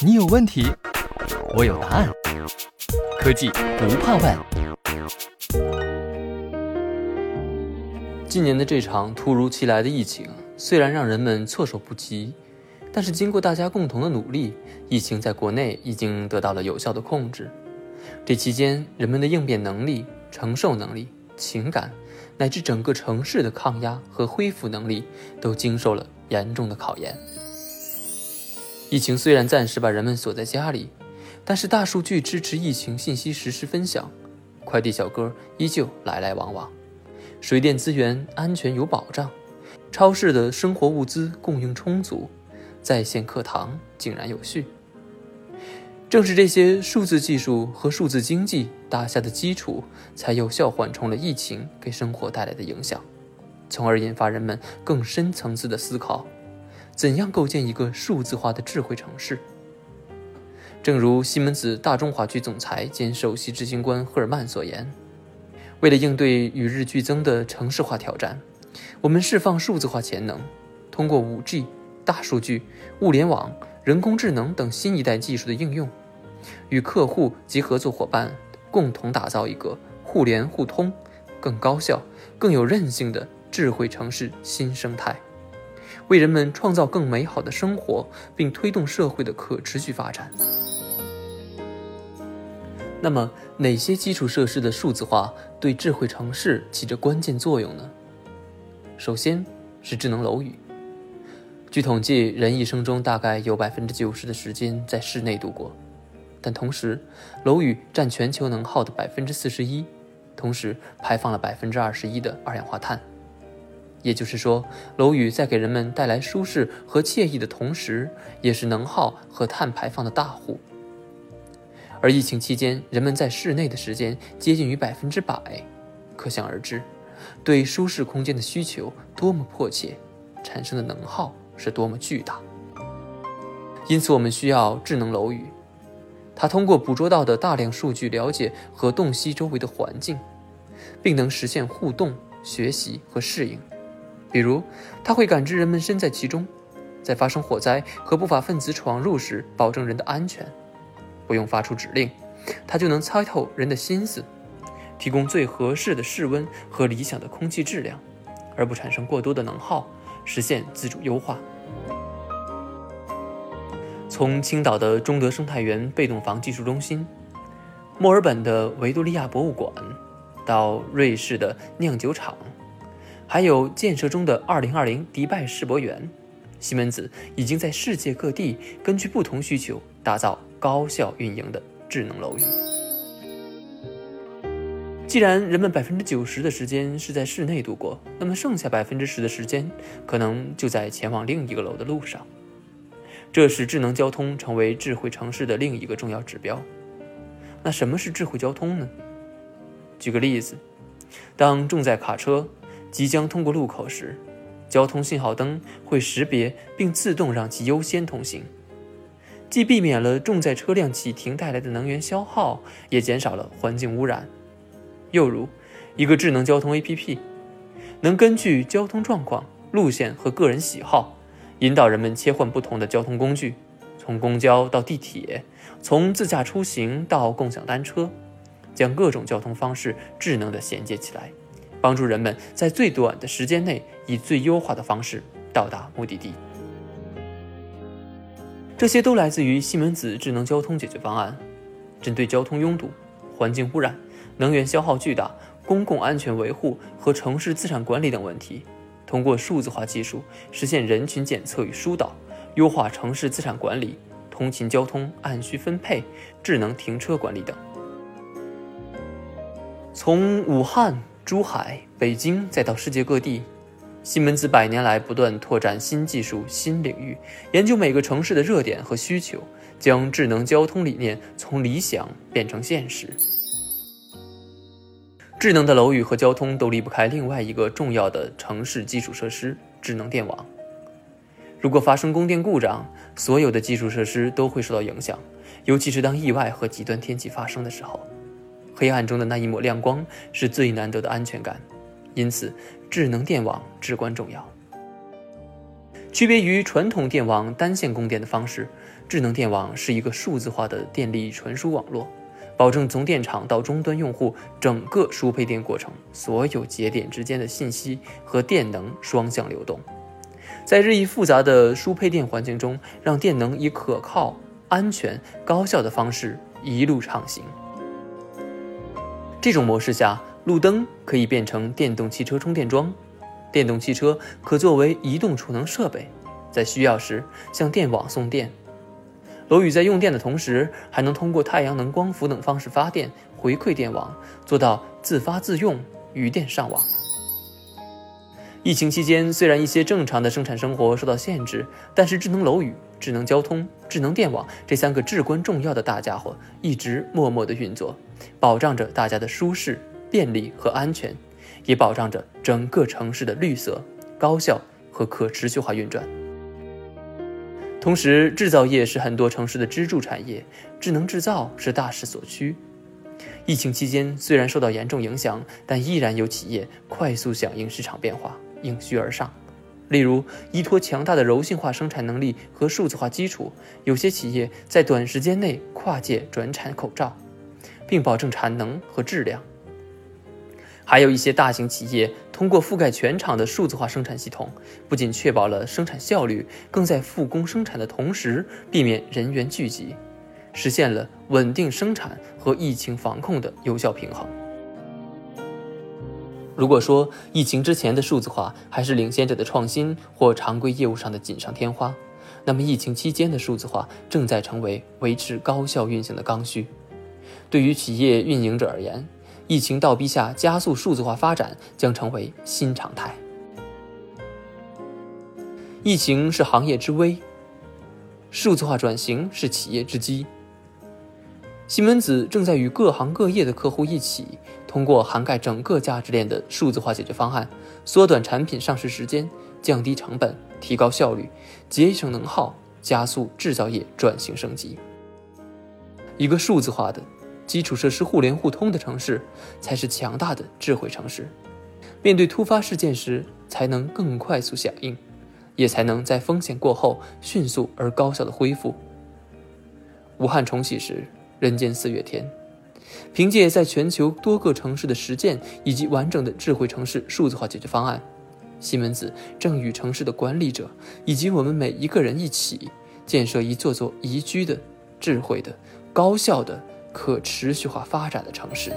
你有问题，我有答案。科技不怕问。今年的这场突如其来的疫情，虽然让人们措手不及，但是经过大家共同的努力，疫情在国内已经得到了有效的控制。这期间，人们的应变能力、承受能力、情感，乃至整个城市的抗压和恢复能力，都经受了严重的考验。疫情虽然暂时把人们锁在家里，但是大数据支持疫情信息实时分享，快递小哥依旧来来往往，水电资源安全有保障，超市的生活物资供应充足，在线课堂井然有序。正是这些数字技术和数字经济打下的基础，才有效缓冲了疫情给生活带来的影响，从而引发人们更深层次的思考：怎样构建一个数字化的智慧城市？正如西门子大中华区总裁兼首席执行官赫尔曼所言：“为了应对与日俱增的城市化挑战，我们释放数字化潜能，通过 5G、大数据、物联网、人工智能等新一代技术的应用。”与客户及合作伙伴共同打造一个互联互通、更高效、更有韧性的智慧城市新生态，为人们创造更美好的生活，并推动社会的可持续发展。那么，哪些基础设施的数字化对智慧城市起着关键作用呢？首先是智能楼宇。据统计，人一生中大概有百分之九十的时间在室内度过。但同时，楼宇占全球能耗的百分之四十一，同时排放了百分之二十一的二氧化碳。也就是说，楼宇在给人们带来舒适和惬意的同时，也是能耗和碳排放的大户。而疫情期间，人们在室内的时间接近于百分之百，可想而知，对舒适空间的需求多么迫切，产生的能耗是多么巨大。因此，我们需要智能楼宇。它通过捕捉到的大量数据，了解和洞悉周围的环境，并能实现互动、学习和适应。比如，它会感知人们身在其中，在发生火灾和不法分子闯入时，保证人的安全。不用发出指令，它就能猜透人的心思，提供最合适的室温和理想的空气质量，而不产生过多的能耗，实现自主优化。从青岛的中德生态园被动房技术中心，墨尔本的维多利亚博物馆，到瑞士的酿酒厂，还有建设中的2020迪拜世博园，西门子已经在世界各地根据不同需求打造高效运营的智能楼宇。既然人们百分之九十的时间是在室内度过，那么剩下百分之十的时间，可能就在前往另一个楼的路上。这使智能交通成为智慧城市的另一个重要指标。那什么是智慧交通呢？举个例子，当重载卡车即将通过路口时，交通信号灯会识别并自动让其优先通行，既避免了重载车辆启停带来的能源消耗，也减少了环境污染。又如，一个智能交通 APP，能根据交通状况、路线和个人喜好。引导人们切换不同的交通工具，从公交到地铁，从自驾出行到共享单车，将各种交通方式智能的衔接起来，帮助人们在最短的时间内以最优化的方式到达目的地。这些都来自于西门子智能交通解决方案，针对交通拥堵、环境污染、能源消耗巨大、公共安全维护和城市资产管理等问题。通过数字化技术实现人群检测与疏导，优化城市资产管理、通勤交通按需分配、智能停车管理等。从武汉、珠海、北京再到世界各地，西门子百年来不断拓展新技术、新领域，研究每个城市的热点和需求，将智能交通理念从理想变成现实。智能的楼宇和交通都离不开另外一个重要的城市基础设施——智能电网。如果发生供电故障，所有的基础设施都会受到影响，尤其是当意外和极端天气发生的时候，黑暗中的那一抹亮光是最难得的安全感。因此，智能电网至关重要。区别于传统电网单线供电的方式，智能电网是一个数字化的电力传输网络，保证从电厂到终端用户整个输配电过程所有节点之间的信息和电能双向流动，在日益复杂的输配电环境中，让电能以可靠、安全、高效的方式一路畅行。这种模式下，路灯可以变成电动汽车充电桩。电动汽车可作为移动储能设备，在需要时向电网送电。楼宇在用电的同时，还能通过太阳能、光伏等方式发电，回馈电网，做到自发自用、余电上网。疫情期间，虽然一些正常的生产生活受到限制，但是智能楼宇、智能交通、智能电网这三个至关重要的大家伙一直默默地运作，保障着大家的舒适、便利和安全。也保障着整个城市的绿色、高效和可持续化运转。同时，制造业是很多城市的支柱产业，智能制造是大势所趋。疫情期间虽然受到严重影响，但依然有企业快速响应市场变化，应需而上。例如，依托强大的柔性化生产能力和数字化基础，有些企业在短时间内跨界转产口罩，并保证产能和质量。还有一些大型企业通过覆盖全场的数字化生产系统，不仅确保了生产效率，更在复工生产的同时避免人员聚集，实现了稳定生产和疫情防控的有效平衡。如果说疫情之前的数字化还是领先者的创新或常规业务上的锦上添花，那么疫情期间的数字化正在成为维持高效运行的刚需。对于企业运营者而言，疫情倒逼下，加速数字化发展将成为新常态。疫情是行业之危，数字化转型是企业之机。西门子正在与各行各业的客户一起，通过涵盖整个价值链的数字化解决方案，缩短产品上市时间，降低成本，提高效率，节省能耗，加速制造业转型升级。一个数字化的。基础设施互联互通的城市，才是强大的智慧城市。面对突发事件时，才能更快速响应，也才能在风险过后迅速而高效的恢复。武汉重启时，人间四月天。凭借在全球多个城市的实践以及完整的智慧城市数字化解决方案，西门子正与城市的管理者以及我们每一个人一起，建设一座座宜居的、智慧的、高效的。可持续化发展的城市。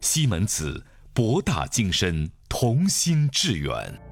西门子，博大精深，同心致远。